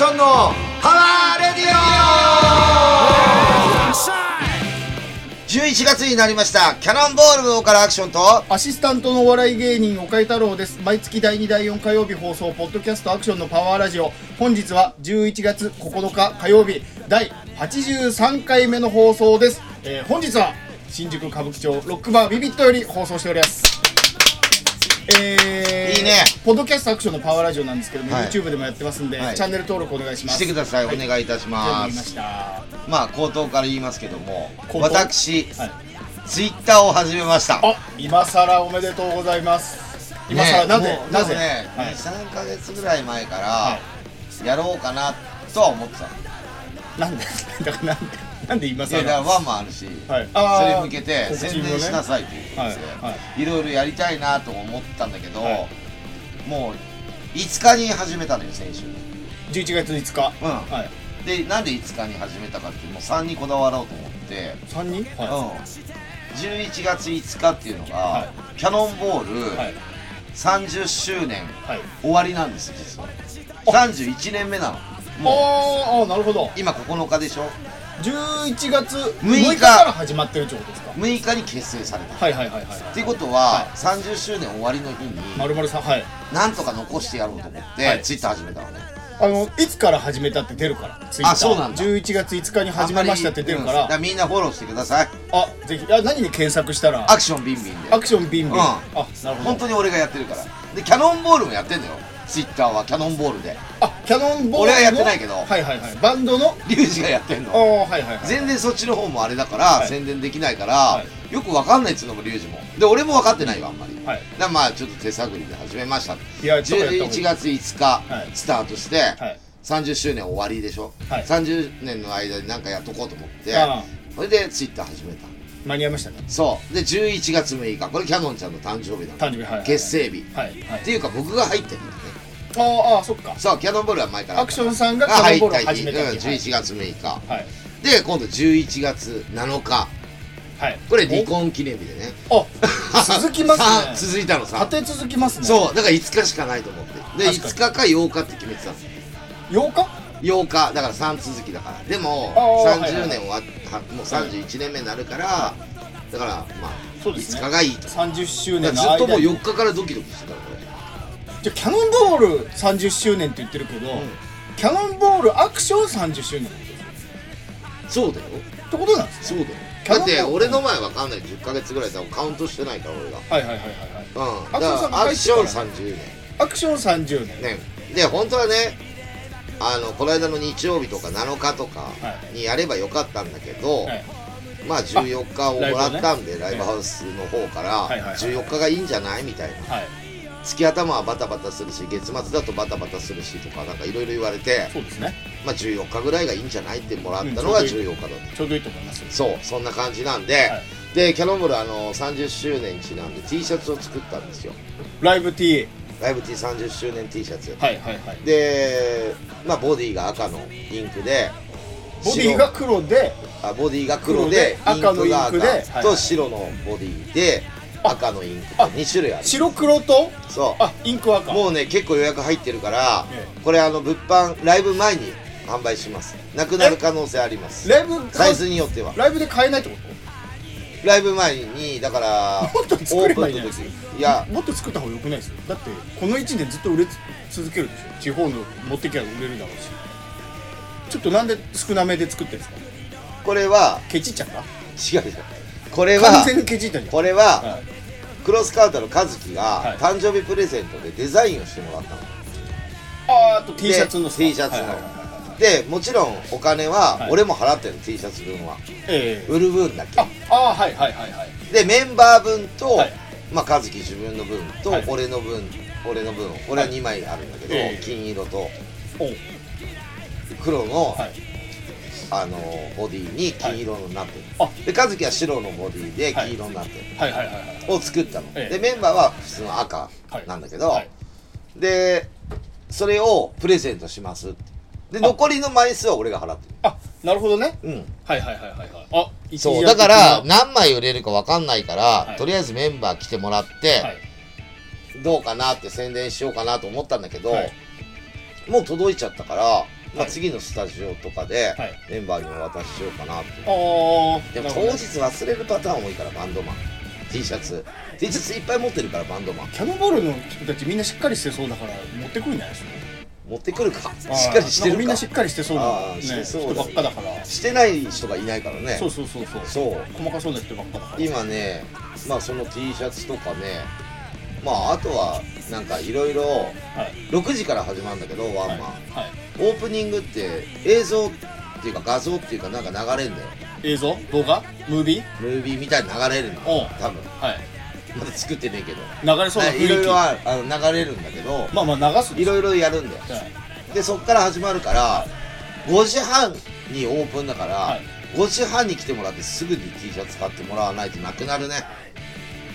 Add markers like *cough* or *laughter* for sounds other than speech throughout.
ションのパワーレディオ。11月になりました。キャノンボールボーカルアクションと。アシスタントのお笑い芸人岡井太郎です。毎月第2第4火曜日放送ポッドキャストアクションのパワーラジオ。本日は11月9日火曜日。第83回目の放送です、えー本日は新宿歌舞伎町ロックバービビットより放送しております。えーいいね。ポッドキャストアクションのパワーラジオなんですけども、はい。YouTube でもやってますんで、はい。チャンネル登録お願いします。してください、はお願いいたしま言いますまあ口頭から言いますけども私、はい。ツイッターを始めました。あ今さらおめでとうございます。今さら、ねなぜなぜ、ね、はい。23か月ぐらい前から、はやろうかなとは思ってたの。なんで？*laughs* だからなんで？なんで今いさらワンもあるし、はい。それに向けて宣伝しなさいって言って、はいはい。ろいろやりたいなと思ったんだけど、はい。もう5日に始めたのよ先週。11月5日、うん。はい。でなんで5日に始めたかっていうもう3にこだわろうと思って、3人？うん、11月5日っていうのが、はキャノンボールはい。30周年はい。終わりなんです実は。31年目なの。もうあーあーなるほど。今9日でしょ11月6 6日日から始まってるってことですか？6日に結成された。はいはいはいはい。っていうことは、30周年終わりの日にまるまるさんはい。なんとか残してやろうと思って、はい。ツイッター始めたのね。あのいつから始めたって出るからツイッター。そうなんだ。11月5日に始めましたって出るから。みんなフォローしてください。あぜひ。あ何で検索したら？アクションビンビンで。アクションビンビン、うん。あなるほど。本当に俺がやってるから。でキャノンボールもやってんだよツイッターはキャノンボールで。あキャノンボールの？俺はやってないけど。はいはいはい。バンドの？リュウジがやってんあの。あはいはいはい。全然そっちの方もあれだから、はい。宣伝できないから、はよくわかんないっつうのもリュウジも。で俺も分かってないよあんまり、はい。まあちょっと手探りで始めました。いやちょっとやった方がい。い11月5日、はい。スタートして、はい。30周年終わりでしょ、はい。30年の間に何かやっとこうと思ってあそれでツイッター始めた。間に合いましたね。そう。で11月6日。これキャノンちゃんの誕生日なの誕生日はいはい結成日、はいはい。っていうか僕が入ってるんだねあーあーそっか。そうキャノンボールは前から。アクションさんがキがャノンボールを入った日、始めた。うん、日はい11月6日。はい。で今度11月7日。はい。これ離婚記念日でね。おあ続きますね。*laughs* 続いたのさ。立て続きますね。そうだから5日しかないと思って。で確かに。5日か8日って決めてたの。8日？8日。だから3続きだから。でもあー30年終わっはもう31年目になるからだからまあそうですね。5日がいいと。30周だ年ずっともうの間に。4日からドキドキしてたのじゃあキャノンボール30周年って言ってるけど、キャノンボールアクション30周年。ってそうだよ。ことなんですね。そうだよ。だって俺の前わかんない10ヶ月ぐらいだカウントしてないから俺が。はいはいはいはいはい。うん。だからアクション30アクション30年年。ね。で本当はねあのこの間の日曜日とか7日とかはにやればよかったんだけど、はい。まあ14日をもらったんでライブハウスの方からはいはいはい14日がいいんじゃない？みたいな。はい月頭はバタバタするし月末だとバタバタするしとかなんかいろいろ言われてそうですね。まあ14日ぐらいがいいんじゃないってもらったのがうん14日だった。ちょうどいいと思いますそうそんな感じなんで、はい。でキャノンボールあの30周年にちなんで T シャツを作ったんですよ。ライブ T ライブ T30 周年 T シャツはいはいはい。でまあボディが赤のインクでボディが黒で白あボディが黒で赤のインクでと白のボディで赤のインクとあ2種類ある。白黒と？そあインク赤。うもうね結構予約入ってるからえこれあの物販ライブ前に販売します。なくなる可能性あります。ライブサイズによっては。ライブで買えないってこライブ前にだからもっと作ればいいですいやともっと作った方がよくないですよだってこの1年ずっと売れ続けるでしょ。地方の持ってきゃ売れるだろうし。ちょっとなんで少なめで作ってるんですか？これはケチっちゃった？違う違うこれは完全にケチったじゃん。これははい。クロスカウターの和樹はい。が誕生日プレゼントでデザインをしてもらったの。あーあと T シャツので T シャツの。はいはいはいはい。でもちろんお金ははい。俺も払ってる T シャツ分は。ええ。売る分だけ？ああーはいはいはいはい。でメンバー分と、はい。まあ和樹自分の分と、はい。俺の分俺の分俺は2枚あるんだけど、ええ。金色とお黒の、はいあのボディに金色になってる、あ。で和樹は白のボディで黄色になってる、はいはいはいはい。を作ったの、ええ。でメンバーは普通の赤なんだけど、はい。でそれをプレゼントしますで残りの枚数は俺が払ってあなるほどね。るうん。はいはいはいはいはい。あそうだから的何枚売れるか分かんないから、はい。とりあえずメンバー来てもらって、なはい。どうかなって宣伝しようかなと思ったんだけど、はい。もう届いちゃったからまあ、次のスタジオとかではい。メンバーにお渡ししようかなってあー。でも当日忘れるパターン多いからバンドマン。T シャツ。T シャツいっぱい持ってるからバンドマン。キャノンボールの人たちみんなしっかりしてそうだから持ってくるんじゃないですか？持ってくるか。しっかりしてるみんなしっかりしてそうな、ね、してそう人ばっかだから。してない人がいないからね。そうそうそうそう。そう。細かそうな人ばっかだから。今ねまあその T シャツとかね。まああとはなんかいろいろはい。6時から始まるんだけどワンマン、はい、はい、オープニングって映像っていうか画像っていうかなんか流れんだよ。映像？動画？ムービー？ムービーみたいに流れるの。おう多分。はい。まだ作ってねえけど。流れそうな雰囲気。いろいろああの流れるんだけど。まあまあ流すんですいろいろやるんだよ。はいでそっから始まるから5時半にオープンだから、はい。5時半に来てもらってすぐに T シャツ買ってもらわないとなくなるね。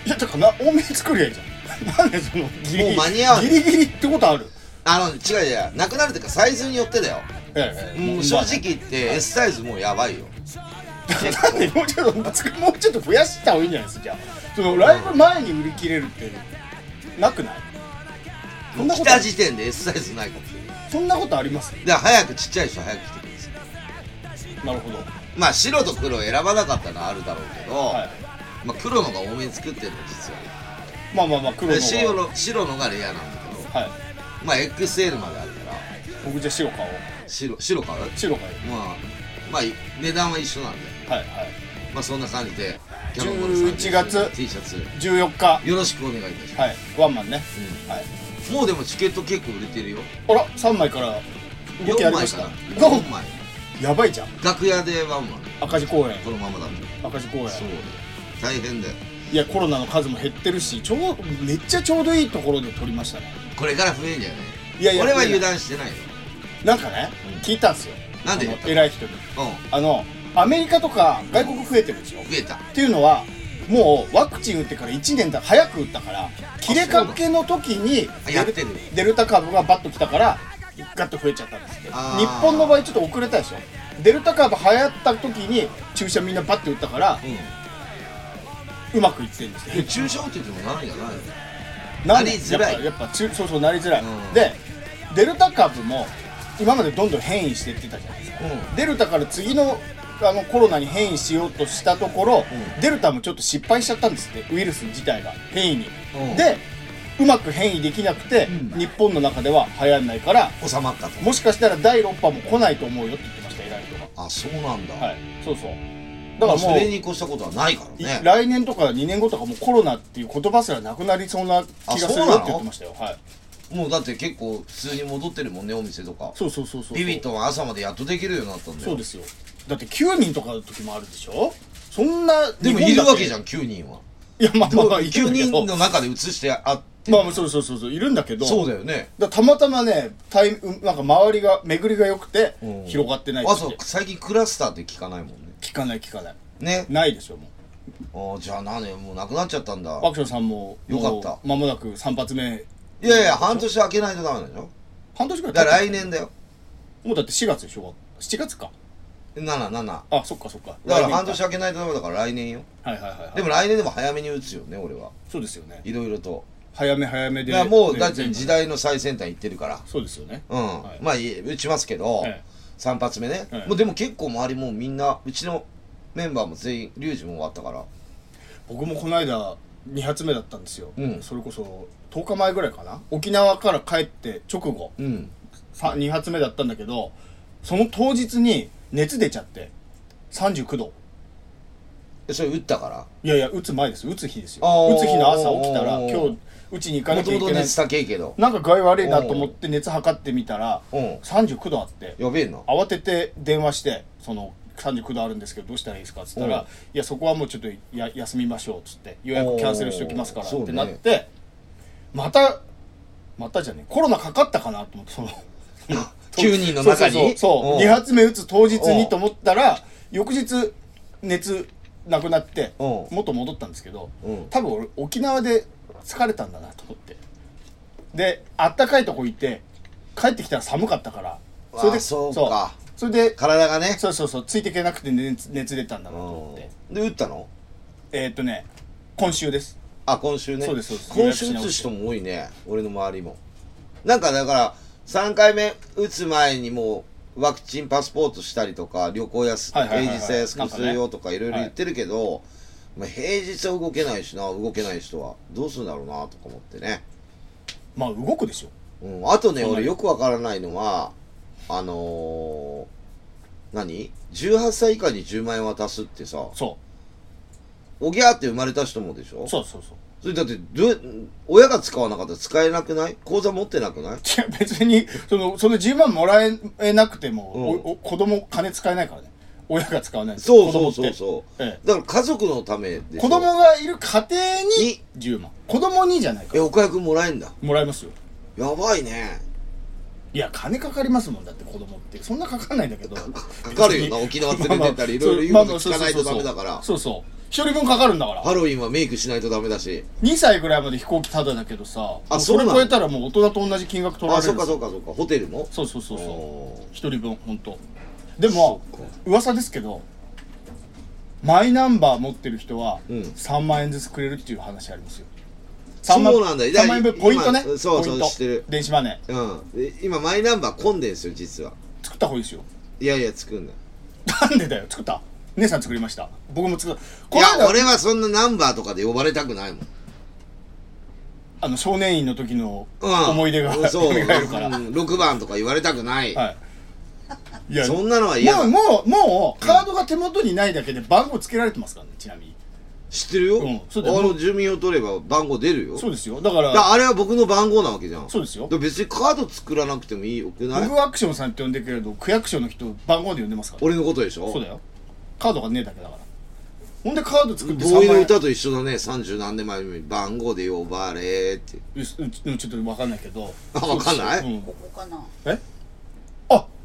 いやだからな多めに作りゃいいじゃん。*laughs* なんでそのギリギリもう間に合わないギリギリってことある？あの違う違う。なくなるっていうかサイズによってだよ。ええ。もう正直言って S サイズもうやばいよ。なんでもうちょっともうちょっと増やした方がいいんじゃないですか？じゃあそのライブ前に売り切れるってなくない？そんな来ことた時点で S サイズないかもしれない。そんなことあります？だから早くちっちゃい人早く来てください。なるほど。まあ白と黒選ばなかったのはあるだろうけど、はい。まあ黒のが多めに作ってるの実は。まあまあまあ黒ので方白がの白のがレアなんだけど。はいまあ XL まであるから。僕じゃあ白買おう。白白買う？白買まあまあ値段は一緒なんで。はいはい。まあそんな感じで11月？T シャツ。14日？よろしくお願いいたします、はい。ワンマンね。はい。もうでもチケット結構売れてるよ。あら3枚から動きあ4りました。枚かな4 4枚。やばいじゃん。楽屋でワンマン。赤字公演。このままだと。赤字公演。そう。だよ大変だよいやコロナの数も減ってるしちょうめっちゃちょうどいいところで撮りましたね。これから増えんじゃない？いやいや俺は油断してないよ。なんかね、うん。聞いたんですよ。なんで？偉い人に。うあのアメリカとか外国増えてるでしょん増えた。っていうのはもうワクチン打ってから1年だ早く打ったから切れかけの時にデルタ株がバッと来たからガッと増えちゃったんですって日本の場合ちょっと遅れたでしょ。デルタ株流行った時に注射みんなバッて打ったからうまくいってるんですようん注射打っててもなるんじゃないの。なんでなりづらい。やっぱやっぱちゅそうそうなりづらい、うん。でデルタ株も今までどんどん変異してってたじゃないですか。うデルタから次のあのコロナに変異しようとしたところ、うん。デルタもちょっと失敗しちゃったんですって。ウイルス自体が変異に、うん。でうまく変異できなくて、うん。日本の中では流行んないからん収まったと。もしかしたら第6波も来ないと思うよって言ってました偉い人が。あそうなんだ、はい。そうそうだだかもうかららそれに越したことはないからいね来年とか2年後とかもうコロナっていう言葉すらなくなりそうな気がするよって言ってましたよ。はい。もうだって結構普通に戻ってるもんねお店とか。そうそうそうそうビビットは朝までやっとできるようになったんだよ。そうですよ。だって9人とかの時もあるでしょ？そんなでもいるわけじゃんん9人は。いやまあまあまあいる9んだけど人の中で移してあってまあそうそうそうそういるんだけど。そうだよね。だたまたまねタイムなんか周りが巡りが良くてうん。広がってないあそう最近クラスターって聞かないもんね。聞かない聞かない。ね。ないですよもう。あじゃあ何もうなくなっちゃったんだ。アクションさんもよかった。もう間もなく3発目。いやいや半年空けないとダメでしょ。半年ぐらいだから来年だよ。もうだって4月でしょ7月か。77だあそっかそっか。から半年来空けないとダメだから来年よ。はいはいはいはい。でも来年でも早めに打つよね俺は。そうですよね。いろいろと早め早めでもうねだって時代の最先端行ってるから。そうですよね。うん、はい。まあ打ちますけど、え3発目ね、ええ。もうでも結構周りもうみんなうちのメンバーも全員リュウジも終わったから。僕もこの間2発目だったんですよ、うん。それこそ10日前ぐらいかな。沖縄から帰って直後。うん。2発目だったんだけどその当日に熱出ちゃって。39度。えそれ打ったから？いやいや打つ前です。打つ日ですよ。打つ日の朝起きたら今日打ちに行かなもきゃいけない。けど。なんか具合悪いなと思って熱測ってみたらうん。39度あって。やべえな。慌てて電話してその39度あるんですけどどうしたらいいですかっつったらうん「いやそこはもうちょっとや休みましょう」っつって予約キャンセルしておきますからってなって、またまたじゃねコロナかかったかなと思ってその *laughs* 9人の中に？そうそうそうそううん。2発目打つ当日うんにと思ったら翌日熱なくなってうん。元戻ったんですけどうん。多分俺沖縄で疲れたんだなと思って。であったかいとこ行って帰ってきたら寒かったから。それでそうか。それで体がね。そうそうそうついていけなくて熱熱出たんだなと思って。うん。で打ったの？えーっとね今週です。あ今週ね。そうですそうです。今週打つ人も多いね。俺の周りも。なんかだから3回目打つ前にもワクチンパスポートしたりとか旅行やす、はいはいはいはい。平日は安くするよとかいろいろ言ってるけど、まあ、平日は動けないしな動けない人は。どうするんだろうなとか思ってね、まあ動くでしょうん、あとね俺よくわからないのはあのー、何 ?18 歳以下に10万円渡すってさ。そおぎゃーって生まれた人もでしょ？うそうそうそう。それだってどう親が使わなかったら使えなくない？口座持ってなくない？違う別にそのその10万もらえなくても、うん。おお子供金使えないからね親が使わないそうそうそうう、そうえだから家族のためで子供がいる家庭にに。10万。子供にじゃないかえ岡谷君もらえんだ。もらえますよ。やばいね。いや金かかりますもんだって子供って。そんなかかんないんだけど。*laughs* かかるよな。沖縄連れてったりいろいろ言うこと聞かないとダメだから。そうそう。一人分かかるんだから。ハロウィンはメイクしないとダメだし。2歳ぐらいまで飛行機タダだけどさ。あもそれ超えたらもう大人と同じ金額取らあそっれるかそっかそっか。ホテルも？そうそうそうそう。一人分本当でも噂ですけどマイナンバー持ってる人はうん。3万円ずつくれるっていう話ありますよ。そう3万なんだ。よ3万円分ポイントね。今そうそうポイント。知ってる。電子マネー。うん。で今マイナンバー混んでんすよ実は。作った方がいいですよ。いやいや作んない。なんでだよ。作った？姉さん作りました。僕も作ったいこの間や俺はそんなナンバーとかで呼ばれたくないもん。あの少年院の時のうん。思い出がう。*laughs* んうん。6番とか言われたくない、はいいやそんなのは嫌だ。もうもうもうカードが手元にないだけで番号つけられてますからねちなみに。知ってるよ、うんあそうだよ。の住民を取れば番号出るよ。そうですよ。だからだからあれは僕の番号なわけじゃん。そうですよ。別にカード作らなくてもいいよくない？僕はアクションさんって呼んでるけれど区役所の人番号で呼んでますから。俺のことでしょ？そうだよ。カードがねえだけだから。ほんでカード作ってボーイの円歌と一緒だね。30何年前に番号で呼ばれって。うんちょっと分かんないけど。あ分かんない？うん。ここかな。え？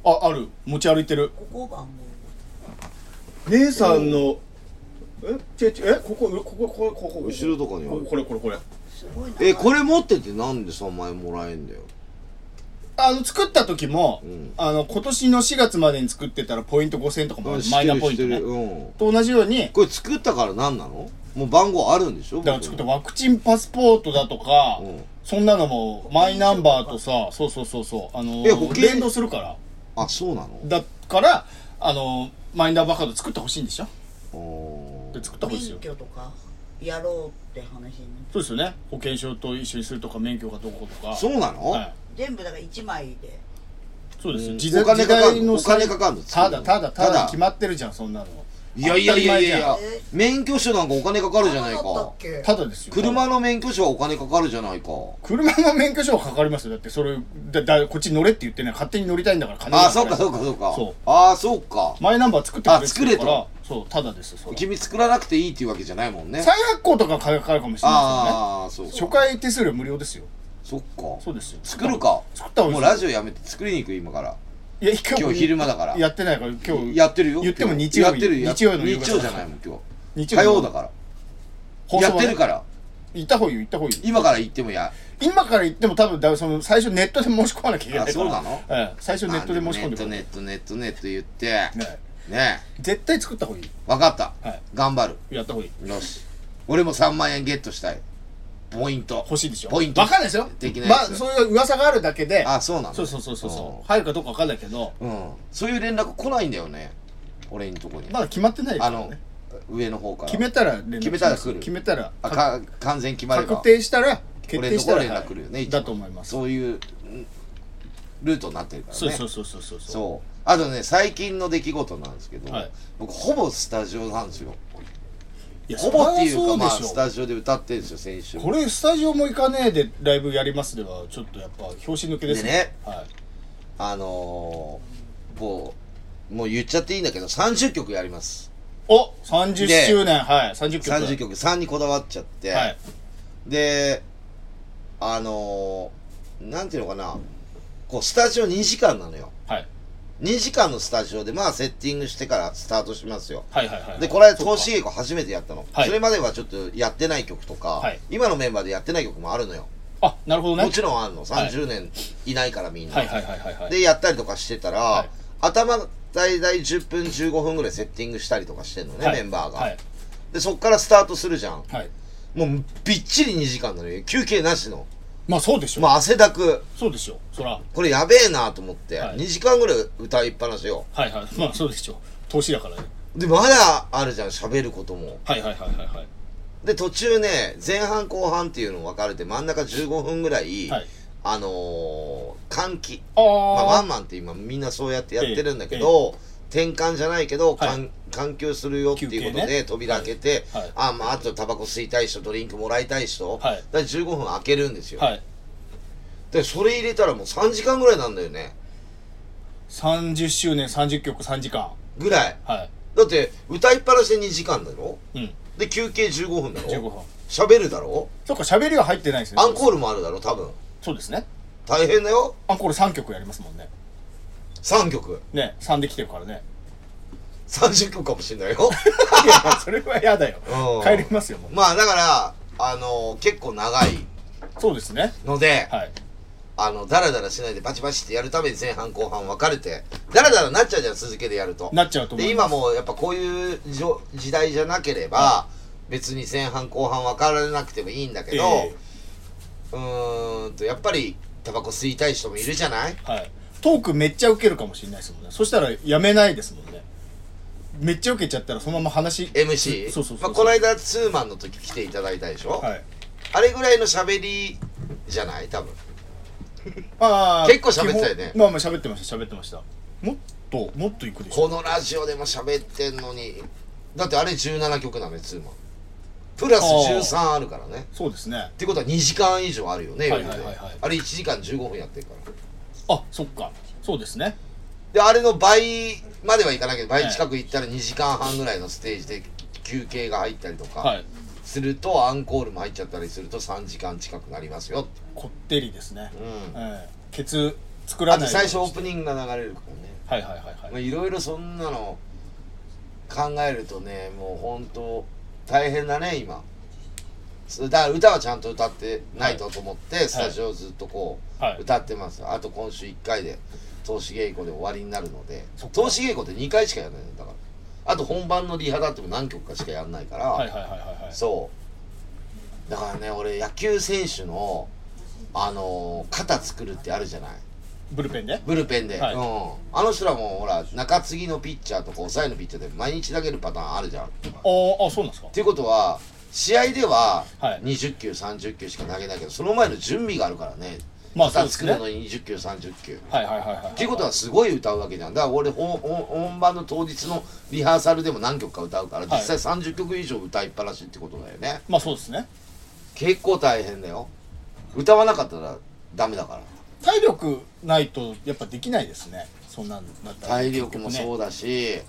ああある。持ち歩いてる。ここ番姉さんの。え？違う違う。え？ここここここここ後ろとかにある。これこれこれ。号すごいな。えこれ持っててなんで3万円もらえんだよ。あの作った時も、うん。あの今年の4月までに作ってたらポイント5000とかもマイナポイントね。る。うん。と同じようにこれ作ったから何なの？もう番号あるんでしょ？だから作ったワクチンパスポートだとか、うん。そんなのもマイナンバーとさそうそうそうそう。あのえ保険連動するからあそうなの？だからあのマイナンバーカード作ってほしいんでしょ？おで作った方がいいですよ。免許とかやろうって話になってそうですよね。保険証と一緒にするとか免許がどうこうとか。そうなの、はい、全部だから1枚で。そうですよ、うん時代お金かかんの時代のお金かかんの？ただただたただだ。決まってるじゃんそんなのいやいやいやいや。免許証なんかお金かかるじゃないか。っただですよ。車の免許証はお金かかるじゃないか。車の免許証はかかりますよ。だってそれだだこっちに乗れって言ってね勝手に乗りたいんだから金あそっかうそっかそっか。そう。あそうか。マイナンバー作ってくれって言うから。あそうただですそれ。君作らなくていいっていうわけじゃないもんね。再発行とかかかるかもしれないああそうですよね初回手数料無料ですよ。そっか。そうですよ。作るか。作った方がいもいうですラジオやめて作りに行く今からいや今今日昼間だから。やってないから今日やってるよ。言っても今日。日曜日。やってるや日曜の日曜じゃないもん今日。日火曜だから。やってるから。行った方がいいよ行った方がいいよ。今から行ってもや。今から行っても多分だその最初ネットで申し込まなきゃいけないそうなの？ええ最初ネットで申し込んでくるネットネットネットネット言って。ねね絶対作った方がいい。分かった。はい。頑張る。やった方がいい。よし。俺も3万円ゲットしたいポイント。欲しいでしょ？ポイント。わかんないですよ。的なやつまあそういう噂があるだけで。あそうなのそうそうそうそう。そう入るかどうかわかんないけど。うん、うん、そういう連絡来ないんだよね。俺んとこに。まだ決まってないですあの上の方から。決めたら連絡決めたら来る。決めたらあか完全決まれば。確定したら決俺のところ定したら連絡来るよね、だと思います。そういううんルートになってるからね。そうそうそうそうそう。そう。あとね最近の出来事なんですけど、はい。僕ほぼスタジオなんですよほぼっていうかまあスタジオで歌ってるんですよ先週。これスタジオも行かねえでライブやりますではちょっとやっぱ拍子抜けですでねはい。あのー、もうもう言っちゃっていいんだけど30曲やります。お30で周年はい30曲30曲3にこだわっちゃって、はい。であのー、なんていうのかな。こうスタジオ2時間なのよ。はい2時間のスタジオでまあセッティングしてからスタートしますよ。はいはいはいはい。でこれそっか投資稽古初めてやったの、はい。それまではちょっとやってない曲とか、はい。今のメンバーでやってない曲もあるのよ。あなるほどね。もちろんあんの。30年いないからみんな、はいはいはいはいはい。でやったりとかしてたら、はい。頭大体10分15分ぐらいセッティングしたりとかしてんのね、はい。メンバーが、はい。でそっからスタートするじゃん。はい。もうびっちり2時間なのよ休憩なしのまあそうでしょ、まあ汗だく。そうでしょ。そら。これやべえなと思って、はい。2時間ぐらい歌いっぱなしよはいはい。まあそうでしょ。年だからね。でまだあるじゃん喋ることも。はいはいはいはいはい。で途中ね前半後半っていうの分かれて真ん中15分ぐらい、はい。あのー、換気あまあ、ワあンマンって今みんなそうやってやってるんだけど、転換じゃないけど、はい。換換気をするよっていうこと休憩ね。で扉開けて、はい。はい。あまああとタバコ吸いたい人ドリンクもらいたい人、はい。だから15分開けるんですよ、はい。でそれ入れたらもう3時間ぐらいなんだよね。30周年30曲3時間。ぐらい。はい。だって歌いっぱなしで2時間だろ？うん。で休憩15分だろ？15分。喋るだろ？そっか喋りは入ってないですね。アンコールもあるだろ多分。そうですね。大変だよ。アンコール3曲やりますもんね3曲。ね3で来てるからね。30曲かもしれないよ。*laughs* いやそれは嫌だよ。うん。帰りますよもう。まあだからあの結構長い。そうですね。ので、はい。あの、ダラダラしないでバチバチってやるために前半後半分かれて、ダラダラなっちゃうじゃん、続けてやると。なっちゃうと思で、います。今もうやっぱこういうじょ時代じゃなければ、別に前半後半分からなくてもいいんだけど、えうーんと、やっぱりタバコ吸いたい人もいるじゃない？えはいトークめっちゃウケるかもしれないですもんね。そしたらやめないですもんね。めっちゃウケちゃったらそのまま話 ?MC? そうそうそうまあ、この間ツーマンの時来ていただいたでしょ、はい。あれぐらいの喋りじゃない？多分。ああ結構喋ってたよね。基本まあまあ喋ってました喋ってました。もっともっといくでしょ。このラジオでも喋ってんのに、だってあれ17曲なのよ、ツーマン。プラス13あるからね。そうですね。ってことは2時間以上あるよね、はいはいはいはい。あれ1時間15分やってるからあそっか。そうですね。であれの倍まではいかないけど倍近く行ったら2時間半ぐらいのステージで休憩が入ったりとかはい。すると、アンコールも入っちゃったりすると3時間近くなりますよこってりですね。うん。ええ。ケツ作らあとない最初オープニングが流れるからね。はいはいはいはい。まあいろいろそんなの考えるとねもう本当大変だね今。そだから歌はちゃんと歌ってないとと思って、スタジオずっとこう、はい。歌ってます。あと今週1回で投資稽古で終わりになるので投資稽古って2回しかやらないんだから。あと本番のリハだっても何曲かしかやんないから、そう。だからね俺野球選手のあのー肩作るってあるじゃない。ブルペンで？ブルペンで、はい。うん。あの人らもほら中継ぎのピッチャーとか抑えのピッチャーで毎日投げるパターンあるじゃん。っあーあそうなんですか？ていうことは試合でははい。20球30球しか投げないけどその前の準備があるからね。まあ作るのに20球30球。はいはいはいはいっていうことはすごい歌うわけじゃん。だから俺本番の当日のリハーサルでも何曲か歌うから実際30曲以上歌いっぱなしってことだよね。まあそうですね。結構大変だよ。歌わなかったらダメだから。体力ないとやっぱできないですね。そんなんだったら。体力もそうだし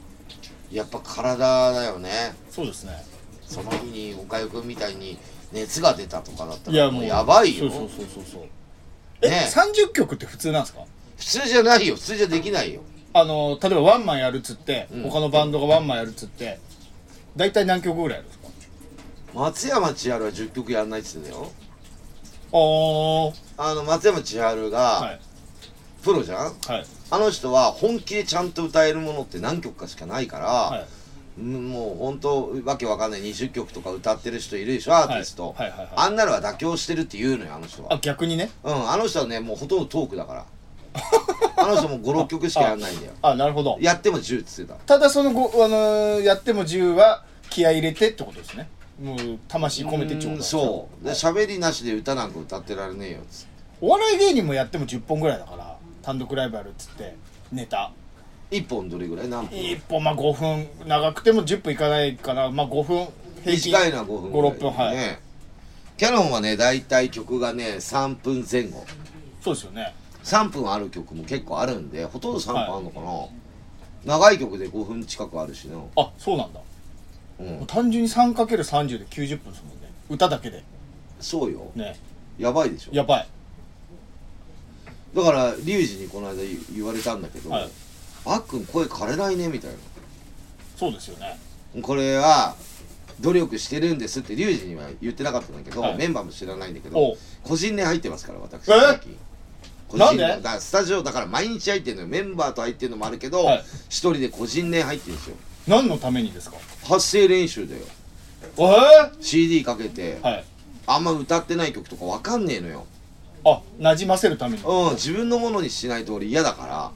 やっぱ体だよね。そうですねその日に岡代君みたいに熱が出たとかだったらもうやばいよ。そうそうそうそうそう。え、ね30曲って普通なんですか？普通じゃないよ。普通じゃできないよ。あの例えばワンマンやるっつって、うん。他のバンドがワンマンやるっつって大体何曲ぐらいやるんですか？松山千春は10曲やんないっつってたよ。あー。あの松山千春はがい。プロじゃん、はい。あの人は本気でちゃんと歌えるものって何曲かしかないから、はい。うんもう本当わけわかんない。20曲とか歌ってる人いるでしょ。アーティスト、はいはいはい。はいあんなのは妥協してるって言うのよあの人は。あ逆にね？うんあの人はねもうほとんどトークだから。あの人も56曲しかやんないんだよ。*laughs* あなるほど。やっても10っつってた。ただそのご、あのーやっても10は気合い入れてってことですね。もう魂込めてちょうだいうんそう。で喋りなしで歌なんか歌ってられねえよっつって。お笑い芸人もやっても10本ぐらいだから。単独ライブやるっつってネタ1本どれぐらい何分？1本まあ5分長くても10分いかないかな。まあ5分平均。短いのは5分ぐらい。56分はい、ね。キャノンはね大体曲がね3分前後。そうですよね。3分ある曲も結構あるんでほとんど3分あるのかな、長い曲で5分近くあるしな。あそうなんだ。うん。単純に 3×30 で90分ですもんね。歌だけで。そうよ。ね。やばいでしょ。やばい。だからリュウジにこの間言言われたんだけど、はいあっくん声枯れないねみたいそうですよね。なこれは努力してるんですってリュウジには言ってなかったんだけど、はい。メンバーも知らないんだけおどう。個人年入ってますから私え？最近。個人なんで？年だからスタジオだから毎日入ってるのよメンバーと入ってるのもあるけど一、はい。人で個人年入ってるんですよ。何のためにですか？発声練習だよ。え？CD かけて、はい。あんま歌ってない曲とかわかんねえのよあ馴染ませるために。うん自分のものにしないと俺嫌だから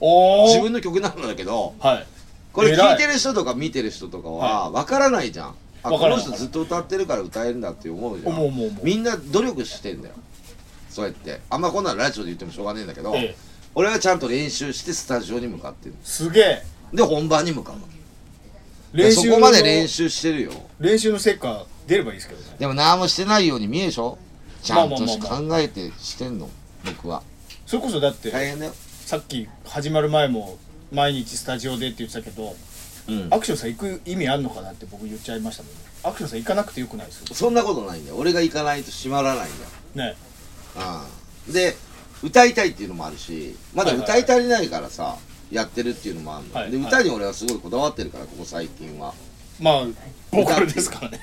自分の曲なんだけどはい。これ聴い。てる人とか見てる人とかは分からないじゃん。あこわからない。の人ずっと歌ってるから歌えるんだって思うじゃん。思う思う思う。みんな努力してんだよ。そうやって。あんまこんなのラジオで言ってもしょうがねえんだけど、ええ。俺はちゃんと練習してスタジオに向かってるすげえ。で本番に向かうわけ練習のそこまで練習してるよ。練習の成果出ればいいですけどね。でも何もしてないように見えるでしょちゃんと考えてしてんの？僕は。それこそだって大変だよ。さっき始まる前も毎日スタジオでって言ってたけどうん。アクションさん行く意味あんのかなって僕言っちゃいましたもん。ねアクションさん行かなくてよくないですよそんなことないんだよ。俺が行かないと閉まらないんだよ。ね。うん。で歌いたいっていうのもあるしまだはいはい歌い足りないからさやってるっていうのもあるの、ではいはい。歌に俺はすごいこだわってるからここ最近は。まあボーカルですからね。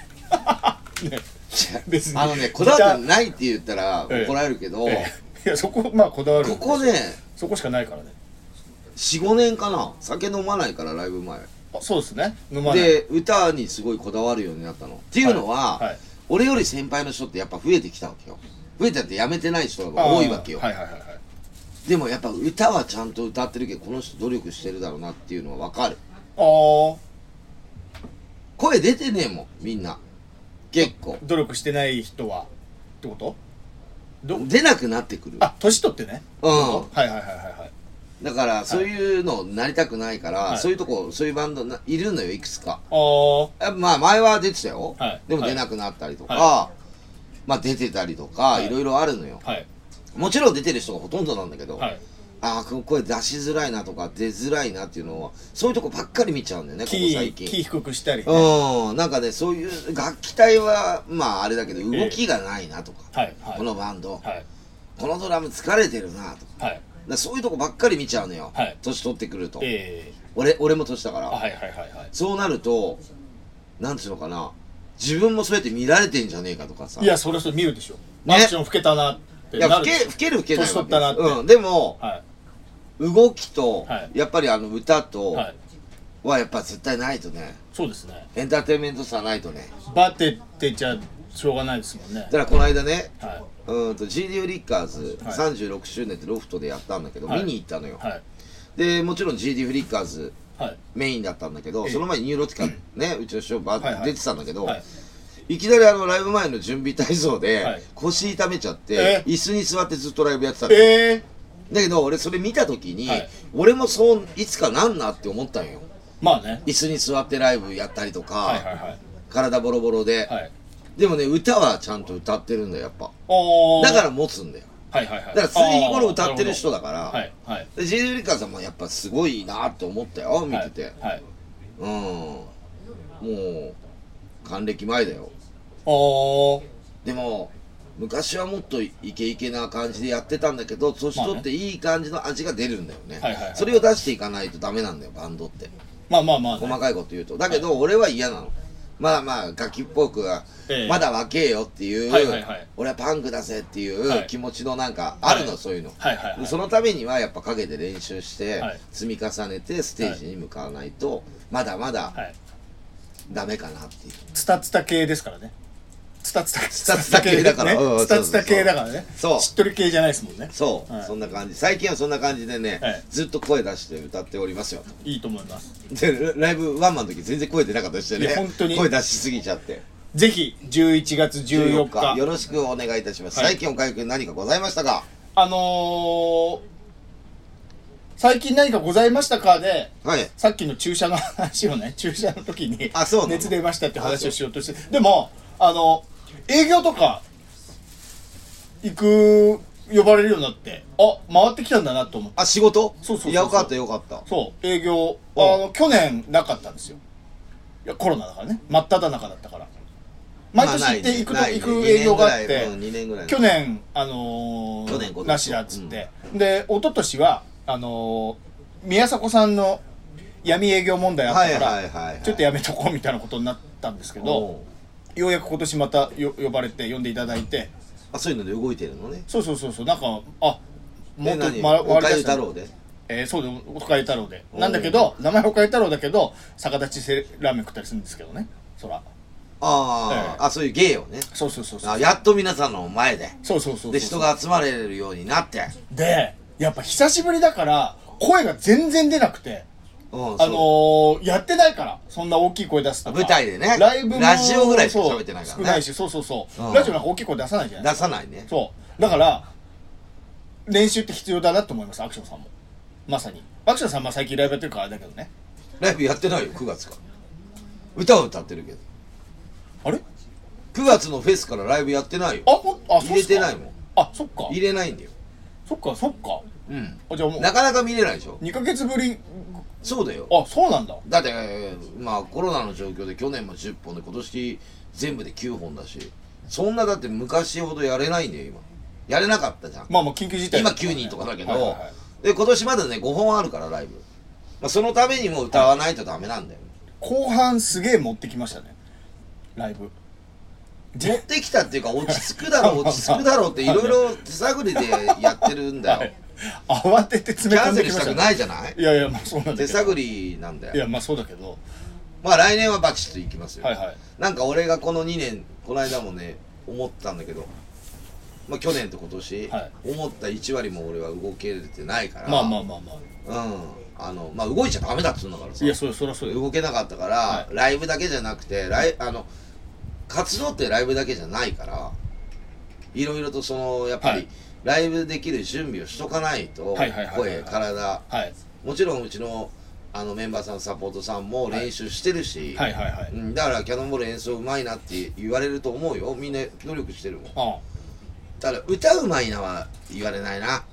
*laughs* ね *laughs* 別に。あのねこだわってないって言ったらええ。怒られるけど、ええ。いやそこまあこだわるここねそこしかないからね。45年かな。酒飲まないからライブ前。あそうですね。飲まない。で歌にすごいこだわるようになったの。っていうのは、はい俺より先輩の人ってやっぱ増えてきたわけよ。増えてってやめてない人が多いわけよ、あーはいはいはいはい。でもやっぱ歌はちゃんと歌ってるけどこの人努力してるだろうなっていうのは分かる。ああ声出てねえもんみんな結構。努力してない人は？ってこと？ど出なくなってくる。あ年取ってね。うん。はいはいはいはいはい。だからそういうのなりたくないから、はい。そういうとこそういうバンドないるのよいくつか。あまあ前は出てたよ、はい。でも出なくなったりとか、はまあ出てたりとか、はい。いろいろあるのよ。はい。もちろん出てる人がほとんどなんだけど、はいああこ出しづらいなとか出づらいなっていうのはそういうとこばっかり見ちゃうんだよねここ最近。キー低くしたりね。うん。なんかねそういう楽器隊はまああれだけど動きがないなとか、はいはい。このバンド、はい。このドラム疲れてるなとか。はい。そういうとこばっかり見ちゃうのよ、はい。年取ってくると、ええ。俺俺も年だから、はいはいはいはい。そうなるとなんていうのかな。自分もそうやって見られてんじゃねえかとかさ。いやそれはそれ見るでしょ。ねアクション老けたなっていや老け老ける老けない年取ったなって。うん。でもはい動きと、はい。やっぱりあの歌とはい。はやっぱ絶対ないとね。そうですね。エンターテインメントさないとね。バテってじゃしょうがないですもんね。だからこの間ねはうーんと GDO リッカーズはい。36周年ってロフトでやったんだけど、はい。見に行ったのよ。い、はい。でもちろん GD フリッカーズはい。メインだったんだけど、ええ。その前にニューロティカね、うちの師匠バはい。はい。出てたんだけど、はいいきなりあのライブ前の準備体操で、はい。腰痛めちゃって、え。椅子に座ってずっとライブやってたの、ええだけど俺それ見た時に、はい。俺もそういつかなんなって思ったんよ。まあね。椅子に座ってライブやったりとか、はいはいはい。体ボロボロで、はい。でもね歌はちゃんと歌ってるんだよやっぱ。だから持つんだよ。はいはいはい。だからついに頃歌ってる人だだから、はいはい。で GD フリッカさんもやっぱすごいなって思ったよ見てて、はい。はいうん。もう還暦前だよ。おー。でも昔はもっとイケイケな感じでやってたんだけど年取っていい感じの味が出るんだよね,、それを出していかないとダメなんだよバンドって。まあまあまあね。細かいこと言うと。だけど俺は嫌なの。まあまあ楽器っぽくはええ。まだ若えよっていう、はいはいはい。俺はパンクだぜっていはい。う気持ちのなんかあるの、はい。そういうの、はいはいはい。でそのためにはやっぱ陰で練習してはい。積み重ねてステージに向かわないとまだまだはい。ダメかなっていう。ツタツタ系ですからねツタツタツタツタ系だから。ツタツタ系だからね。そう。しっとり系じゃないですもんね。そう、はい。そんな感じ。最近はそんな感じでね、はい。ずっと声出して歌っておりますよいいと思います。でライブワンマンの時全然声出なかったりしていねや本当に。声出しすぎちゃって。ぜひ11月14日。よろしくお願いいたします、はい。最近おかゆくん何かございましたか？あのー、最近何かございましたかではい。さっきの注射の話をね注射の時にあそうなの。熱出ましたって話をしようとして。でもあの営業とか行く呼ばれるようになってあ回ってきたんだなと思って。あ仕事？そうそうよかったよかった。そう。営業あおの去年なかったんですよ。いやコロナだからね。真っ只中だったから。毎年行って行く行く営業があって2年ぐらい去年あのー、なしだっつって、で一昨年はあのー、宮迫さんの闇営業問題あったから、ちょっとやめとこうみたいなことになったんですけどようやく今年またよ呼ばれて呼んでいただいて。あそういうので動いてるのね。そうそうそうそう。なんかあもっとまおかゆ太郎で？えー、そうでおかゆ太郎で。なんだけど名前おかゆ太郎だけど逆立ちせラーメン食ったりするんですけどね。そら。ああ、あそういう芸をね。そうそうそうそう。あやっと皆さんの前で。そうそうそうで人が集まれるようになって。でやっぱ久しぶりだから声が全然出なくて。うんあのー、やってないからそんな大きい声出すとか。舞台でね。ライブもラジオぐらいしかそう喋ってないからね。少ないしそうそうそう、うん。ラジオなんか大きい声出さないじゃない。出さないね。そう。だから練習って必要だなと思いますアクションさんも。まさに。アクションさんは最近ライブやってるからあれだけどね。ライブやってないよ9月か。ら歌は歌ってるけど。あれ？9月のフェスからライブやってないよ。あほんあ入れてないもん。あそっか。入れないんだよ。そっかそっか。うん。あじゃあもうなかなか見れないでしょ。2ヶ月ぶりそうだよ。あそうなんだ。だってまあコロナの状況で去年も10本で今年全部で9本だしそんなだって昔ほどやれないんだよ今。やれなかったじゃん。まあまあ緊急事態今9人とかだけど、はいはいはい。で今年までね5本あるからライブ、まあ、そのためにも歌わないとダメなんだよ、後半すげえ持ってきましたね。ライブ。持ってきたっていうか落ち着くだろう落ち着くだろうっていろいろ手探りでやってるんだよ、はい *laughs* 慌ててキ詰め込んできましたね。ないじゃない？いやいやまあそうなんだ手探りなんだよ。いやまあそうだけど。まあ来年はバチッといきますよ、はいはい。なんか俺がこの2年この間もね思ったんだけど。まあ去年と今年、はい。思った1割も俺は動けれてないから。まあまあまあまあ。うん。あのまあ動いちゃダメだっつうんだからさ。いやそれそりゃそうよ動けなかったから、はライブだけじゃなくてライあの活動ってライブだけじゃないからいろいろとそのやっぱり、はいライブできる準備をしとかないと声体。はい。もちろんうちのあのメンバーさんサポートさんも練習してるし、はいはいはい。うん、だからキャノンボール演奏うまいなって言われると思うよ。みんな努力してるもん。あただ歌うまいなは言われないな。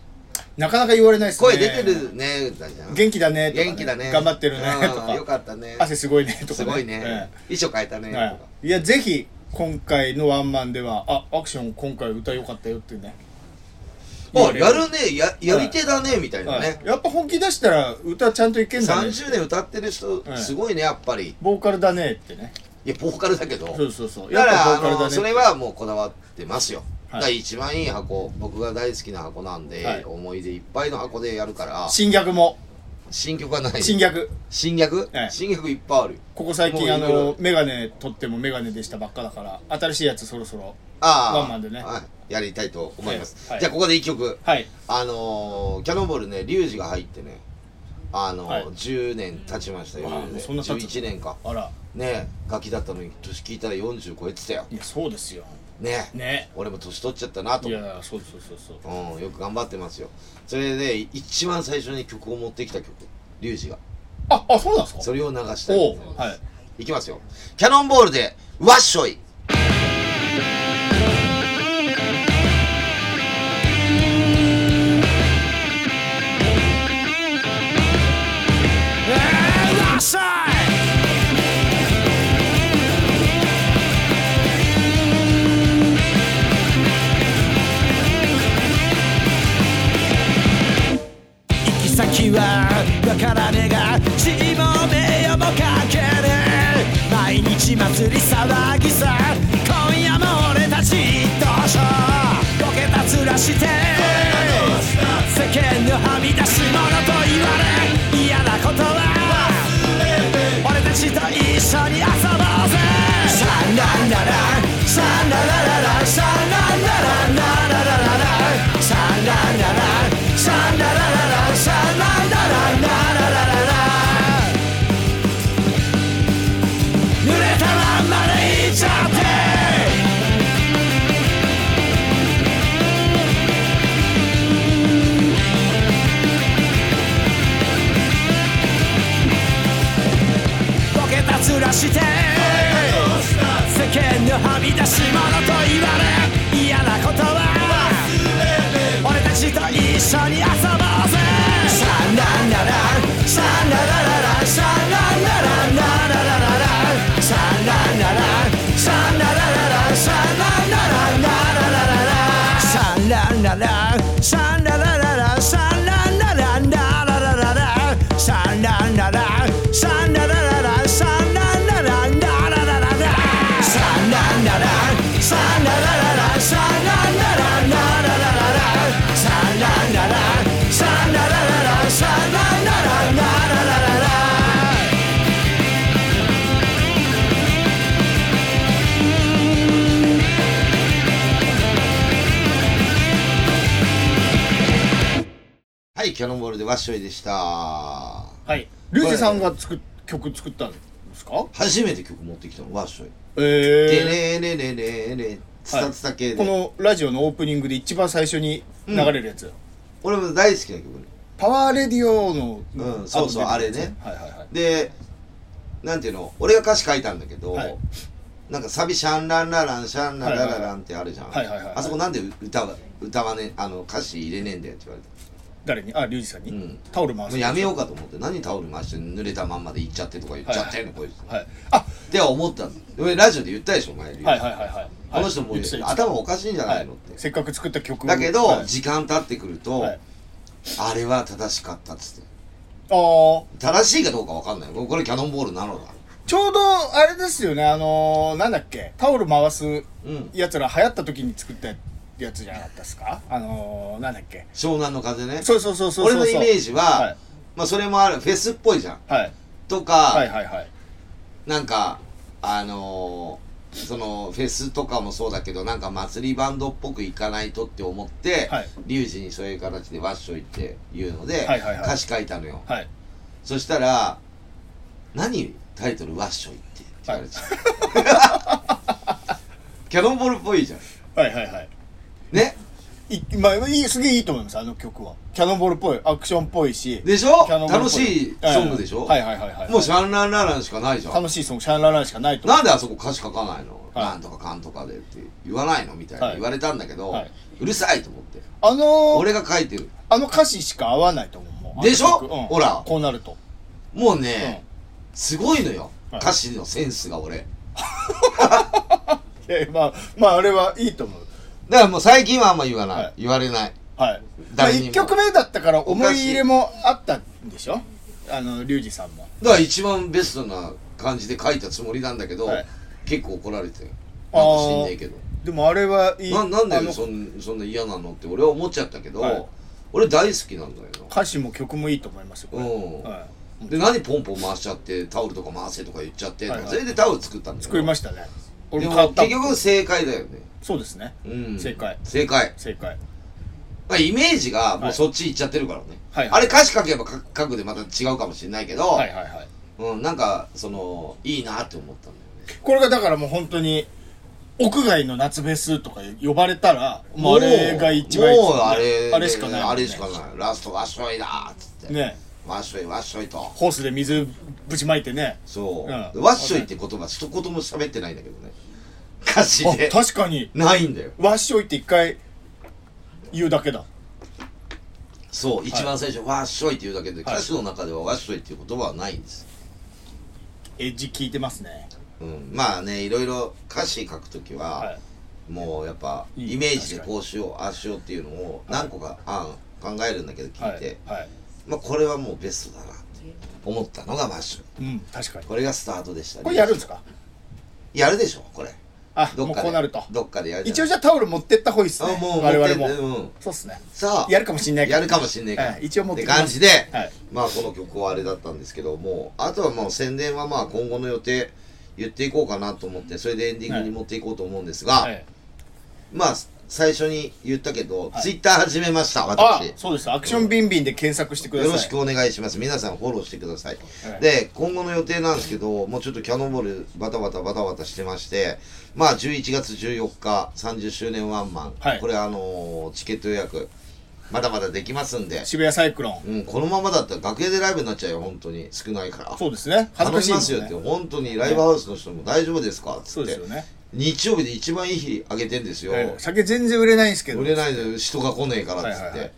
なかなか言われないですね。声出てるね歌じゃん。元気だねとか、元気だね。頑張ってるねうんとか。よかったね。汗すごいねとか、ね、すごいね、え衣装変えたねえとか、はい、いやぜひ今回のワンマンではあアクション今回歌良かったよってねあやるね。ややり手だねみたいなはい。ね、やっぱ本気出したら歌ちゃんといけんだね。30年歌ってる人はい。すごいねやっぱり。ボーカルだねってね。いやボーカルだけど。そうそうそう。だからあぱボーカルだねのそれはもうこだわってますよ、はい一番いい箱。僕が大好きな箱なんで、はい。思い出いっぱいの箱でやるから。新逆も。新曲はない。新逆新曲、はい新曲いっぱいある。よここ最近あのメガネ取ってもメガネでしたばっかだから新しいやつそろそろああワンマンでね。はい、やりたいと思います、はい。じゃあここで一曲。はい。あのー、キャノンボールねリュウジが入ってねあのーはい。10年経ちましたよ。あーもうそんな経つ11年かあら。ねガキだったのに年聞いたら40超えてたよ。いやそうですよ。ねね。俺も年取っちゃったなと。いやそうそうそうそう。うん、よく頑張ってますよ。それで一番最初に曲を持ってきた曲。リュウジが。ああそうなんですか？それを流したいおと思います。うはい。いきますよ。キャノンボールでワッショイ先はわからねえが地位も名誉もかけねえ毎日祭り騒ぎさ今夜も俺たち一等賞ボケた面して世間のはみ出し者と言われ嫌なことは俺たちと一緒に遊ぼうぜシャンランラランシャンラララランシャン間のはみ出し者と言われ嫌なことは俺たちと一緒に遊ぼうぜ。シャンランラランシャンララキャノンボールでワッショイでした。はい。リュウジさんが作っ曲作ったんですか？初めて曲持ってきたのワッショイ。えでれれれれれツタツタ系で、このラジオのオープニングで一番最初に流れるやつ、俺も大好きな曲。パワーレディオの、うんそうそうあれね。はいはいはい。でなんていうの？俺が歌詞書いたんだけど、はい。なんかサビシャンランラランシャンラララランってあるじゃん、はいはいはいはい。あそこなんで歌わ歌わねあの歌詞入れねえんだよって言われた誰に？あリュウジさんに、うん。タオル回すもうやめようかと思って何タオル回して濡れたまんまで行っちゃってとか言っちゃってんの、こいつはいあって思ったんだ俺ラジオで言ったでしょ前に、はいはいはいはいこの人もう言ってた言ってた頭おかしいんじゃないのって、せっかく作った曲だけど、はい時間経ってくると、はいあれは正しかったっつってあー正しいかどうかわかんないこれキャノンボールなのだちょうどあれですよねあのー、なんだっけタオル回すうんやつら流行った時に作ったやつじゃなかったですか？あのー、なんだっけ？湘南の風ね。そうそうそうそうそう俺のイメージは、はい。まあそれもあるフェスっぽいじゃん。はい。とか、はいはいはい。なんかあのーそのフェスとかもそうだけどなんか祭りバンドっぽくいかないとって思って、はい。リュウジにそういう形でワッショイっていうので、はいはいはい。歌詞書いたのよ。はい。そしたら「何タイトルワッショイって」って言われちゃう、*laughs* キャノンボールっぽいじゃん。はいはいはいね。いまあいいすげえいいと思いますあの曲は。キャノンボールっぽいアクションっぽいし。でしょ？楽しいソングでしょ、はいはいはいはいもうシャンランラランしかないじゃん。楽しいソングシャンラランしかないとなんであそこ歌詞書かないの、はい。なんとかかんとかでって言わないの？みたいな。はい。言われたんだけど、はい。うるさいと思って。あのー、俺が書いてる。あの歌詞しか合わないと思うでしょ？うん。ほら。こうなると。もうね、すごいのよ、はい。歌詞のセンスが俺。*laughs* いやまあまああれはいいと思うだからもう最近はあんま言わない、はい。言われない。はい。まあ誰にも。1曲目だったから思い入れもあったんでしょ？あのリュウジさんも。だから一番ベストな感じで書いたつもりなんだけど、はい。結構怒られて。るなんか知んねえけど。でもあれはいい。ななんあのでそんそんな嫌なのって俺は思っちゃったけど、はい。俺大好きなんだよな。歌詞も曲もいいと思いますよこれ。うん。はい。で何ポンポン回しちゃってタオルとか回せとか言っちゃって、はいはい。それでタオル作ったんだよ作りましたね。俺でも買ったも結局正解だよねそうですね。うん。正解。正解。正解。まあイメージがもはい。うそっち行っちゃってるからね、はいはい。あれ歌詞書けば書書くでまた違うかもしれないけど、はいはいはい。うん、なんかそのいいなって思ったんだよね。これがだからもう本当に屋外の夏フェスとか呼ばれたらもうあれが一番もうあれあれしかないね。あれしかない。ラストワッショイだーっつって、ね。ワッショイワッショイと。ホースで水ぶちまいてね。そう、うん。でワッショイって言葉一言も喋ってないんだけどね歌詞あで確かに。ないんだよ。わっしょいって一回言うだけだ。そう一番最初、ワッショイって言うだけではい。歌詞の中ではワッショイっていう言葉はないんです。エッジ聞いてますね。うん、まあねいろいろ歌詞書くときは、はい。もうやっぱいいイメージでこうしようああしようっていうのを何個か案考えるんだけど聞いて、はい。はい。まあこれはもうベストだなって思ったのがマッシュうん確かに。これがスタートでした。ねこれやるんですか？やるでしょこれあもうどっかで。こうなると。どっかでやる一応じゃあタオル持ってった方がいいっすねあもう我々も。持ってうん。そうっすね。さあやるかもしんないけど。やるかもしんないから、はい一応持ってっきます。て感じで、はい。まあこの曲はあれだったんですけどもあとはもう宣伝はまあ今後の予定言っていこうかなと思ってそれでエンディングに持っていこうと思うんですが、はい。まあ最初に言ったけど、はい。ツイッター始めましたあ私。そうです。アクションビンビンで検索してください。よろしくお願いします。皆さんフォローしてください、はい。で今後の予定なんですけどもうちょっとキャノンボールバタバタバタバタしてましてまあ11月14日30周年ワンマン、はい。これあのーチケット予約まだまだできますんで、渋谷サイクロン。うん、このままだったら楽屋でライブになっちゃうよ本当に。少ないから。そうですね。恥ずかしいですよますよって。ね本当にライブハウスの人も大丈夫ですか？っつって。そうですよね日曜日で一番いい日あげてんですよ、はい。酒全然売れないんですけど。売れないで人が来ねえからっつって、はいはいはい。